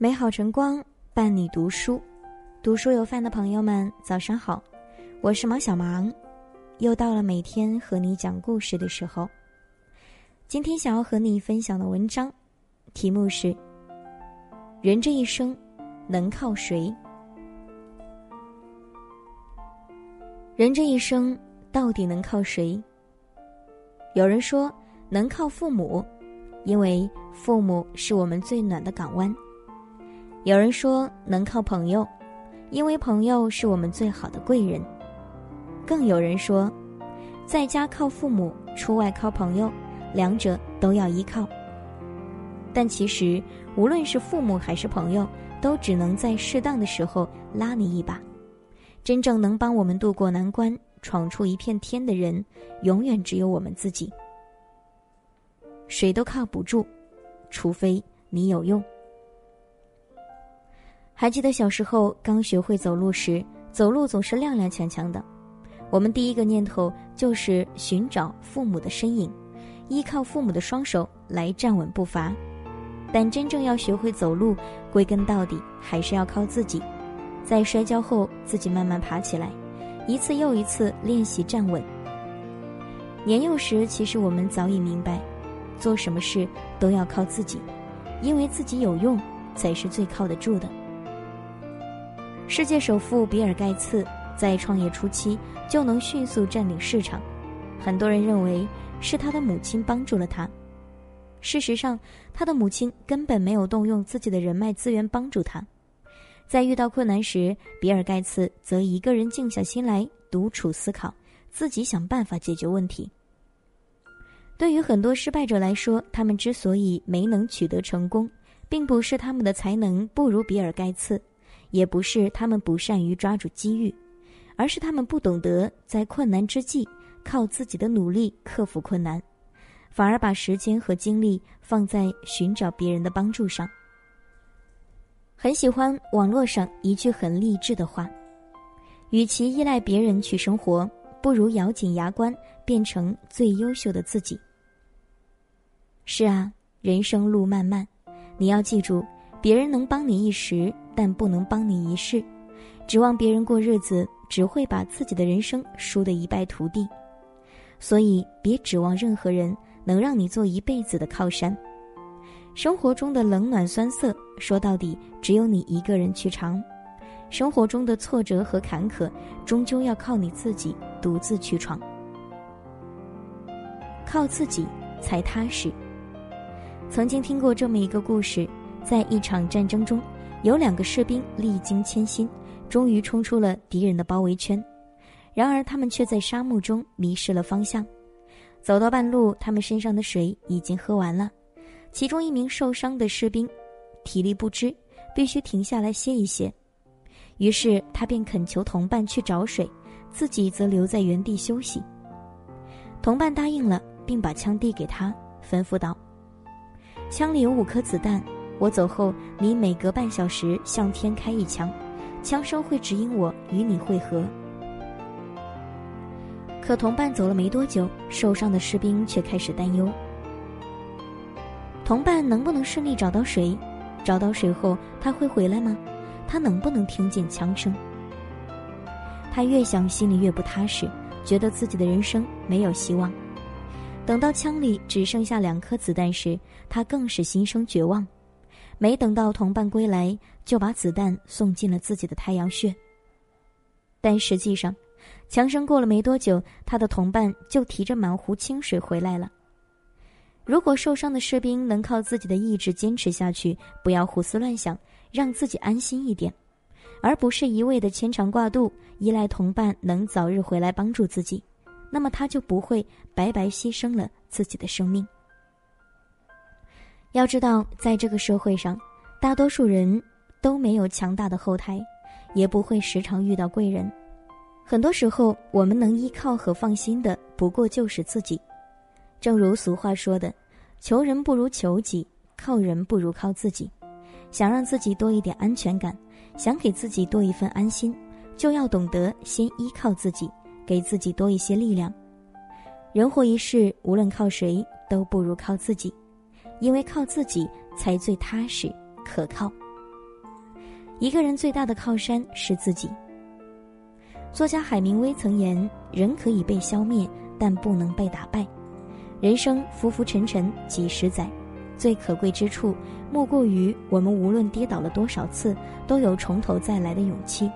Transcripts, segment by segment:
美好晨光伴你读书，读书有饭的朋友们，早上好，我是毛小芒，又到了每天和你讲故事的时候。今天想要和你分享的文章，题目是：人这一生能靠谁？人这一生到底能靠谁？有人说能靠父母，因为父母是我们最暖的港湾。有人说能靠朋友，因为朋友是我们最好的贵人。更有人说，在家靠父母，出外靠朋友，两者都要依靠。但其实，无论是父母还是朋友，都只能在适当的时候拉你一把。真正能帮我们渡过难关、闯出一片天的人，永远只有我们自己。谁都靠不住，除非你有用。还记得小时候刚学会走路时，走路总是踉踉跄跄的。我们第一个念头就是寻找父母的身影，依靠父母的双手来站稳步伐。但真正要学会走路，归根到底还是要靠自己。在摔跤后，自己慢慢爬起来，一次又一次练习站稳。年幼时，其实我们早已明白，做什么事都要靠自己，因为自己有用，才是最靠得住的。世界首富比尔·盖茨在创业初期就能迅速占领市场，很多人认为是他的母亲帮助了他。事实上，他的母亲根本没有动用自己的人脉资源帮助他。在遇到困难时，比尔·盖茨则一个人静下心来独处思考，自己想办法解决问题。对于很多失败者来说，他们之所以没能取得成功，并不是他们的才能不如比尔·盖茨。也不是他们不善于抓住机遇，而是他们不懂得在困难之际靠自己的努力克服困难，反而把时间和精力放在寻找别人的帮助上。很喜欢网络上一句很励志的话：“与其依赖别人去生活，不如咬紧牙关变成最优秀的自己。”是啊，人生路漫漫，你要记住，别人能帮你一时。但不能帮你一世，指望别人过日子，只会把自己的人生输得一败涂地。所以，别指望任何人能让你做一辈子的靠山。生活中的冷暖酸涩，说到底，只有你一个人去尝。生活中的挫折和坎坷，终究要靠你自己独自去闯。靠自己才踏实。曾经听过这么一个故事，在一场战争中。有两个士兵历经千辛，终于冲出了敌人的包围圈，然而他们却在沙漠中迷失了方向。走到半路，他们身上的水已经喝完了。其中一名受伤的士兵，体力不支，必须停下来歇一歇。于是他便恳求同伴去找水，自己则留在原地休息。同伴答应了，并把枪递给他，吩咐道：“枪里有五颗子弹。”我走后，你每隔半小时向天开一枪，枪声会指引我与你会合。可同伴走了没多久，受伤的士兵却开始担忧：同伴能不能顺利找到水？找到水后，他会回来吗？他能不能听见枪声？他越想，心里越不踏实，觉得自己的人生没有希望。等到枪里只剩下两颗子弹时，他更是心生绝望。没等到同伴归来，就把子弹送进了自己的太阳穴。但实际上，强生过了没多久，他的同伴就提着满壶清水回来了。如果受伤的士兵能靠自己的意志坚持下去，不要胡思乱想，让自己安心一点，而不是一味的牵肠挂肚，依赖同伴能早日回来帮助自己，那么他就不会白白牺牲了自己的生命。要知道，在这个社会上，大多数人都没有强大的后台，也不会时常遇到贵人。很多时候，我们能依靠和放心的，不过就是自己。正如俗话说的：“求人不如求己，靠人不如靠自己。”想让自己多一点安全感，想给自己多一份安心，就要懂得先依靠自己，给自己多一些力量。人活一世，无论靠谁，都不如靠自己。因为靠自己才最踏实可靠。一个人最大的靠山是自己。作家海明威曾言：“人可以被消灭，但不能被打败。人生浮浮沉沉几十载，最可贵之处，莫过于我们无论跌倒了多少次，都有从头再来的勇气。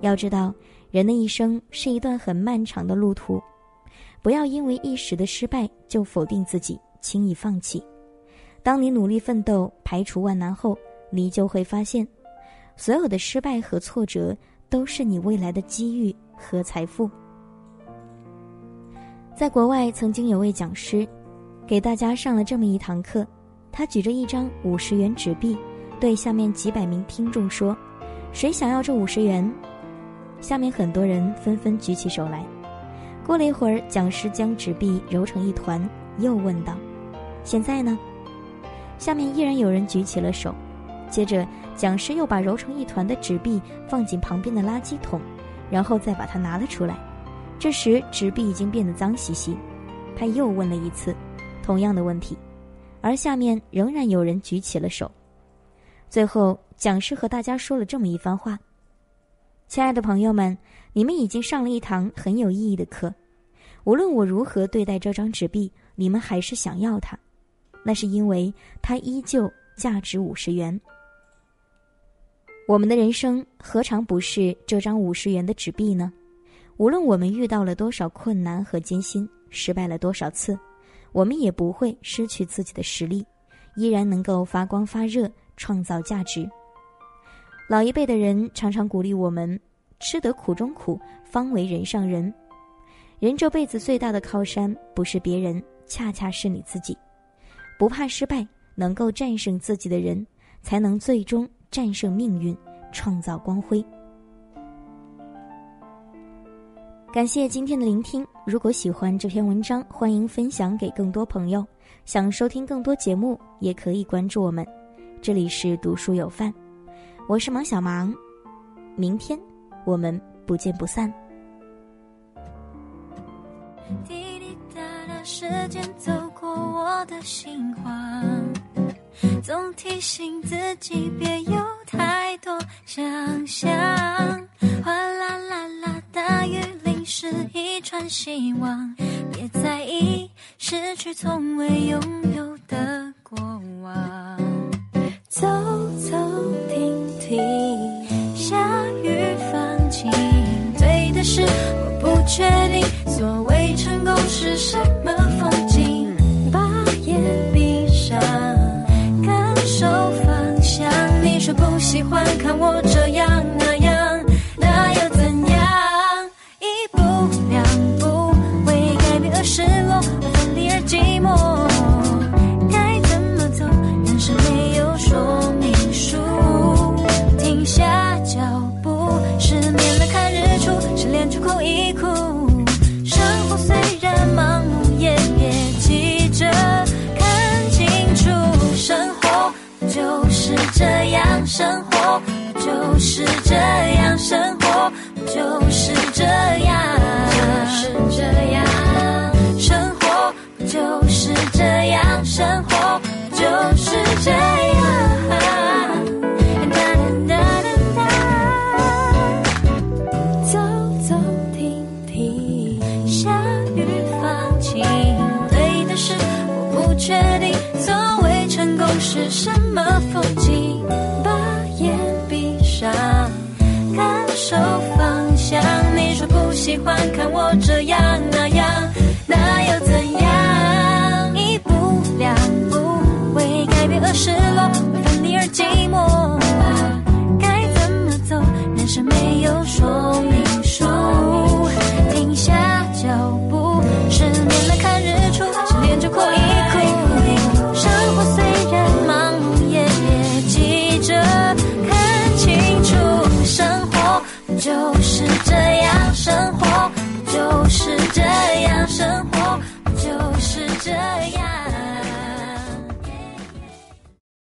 要知道，人的一生是一段很漫长的路途，不要因为一时的失败就否定自己，轻易放弃。当你努力奋斗，排除万难后，你就会发现，所有的失败和挫折。”都是你未来的机遇和财富。在国外，曾经有位讲师，给大家上了这么一堂课。他举着一张五十元纸币，对下面几百名听众说：“谁想要这五十元？”下面很多人纷纷举起手来。过了一会儿，讲师将纸币揉成一团，又问道：“现在呢？”下面依然有人举起了手。接着。讲师又把揉成一团的纸币放进旁边的垃圾桶，然后再把它拿了出来。这时纸币已经变得脏兮兮。他又问了一次，同样的问题，而下面仍然有人举起了手。最后，讲师和大家说了这么一番话：“亲爱的朋友们，你们已经上了一堂很有意义的课。无论我如何对待这张纸币，你们还是想要它，那是因为它依旧价值五十元。”我们的人生何尝不是这张五十元的纸币呢？无论我们遇到了多少困难和艰辛，失败了多少次，我们也不会失去自己的实力，依然能够发光发热，创造价值。老一辈的人常常鼓励我们：吃得苦中苦，方为人上人。人这辈子最大的靠山，不是别人，恰恰是你自己。不怕失败，能够战胜自己的人，才能最终。战胜命运，创造光辉。感谢今天的聆听。如果喜欢这篇文章，欢迎分享给更多朋友。想收听更多节目，也可以关注我们。这里是读书有范，我是芒小芒。明天我们不见不散。时间走过我的心慌。总提醒自己别有太多想象，哗啦啦啦，大雨淋湿一串希望，别在意失去从未拥有的过往。走走停停，下雨放晴，对的是我不确定，所喜欢看我生活就是这样？生活就是这样？就是这样。生活就是这样？生活就是这样？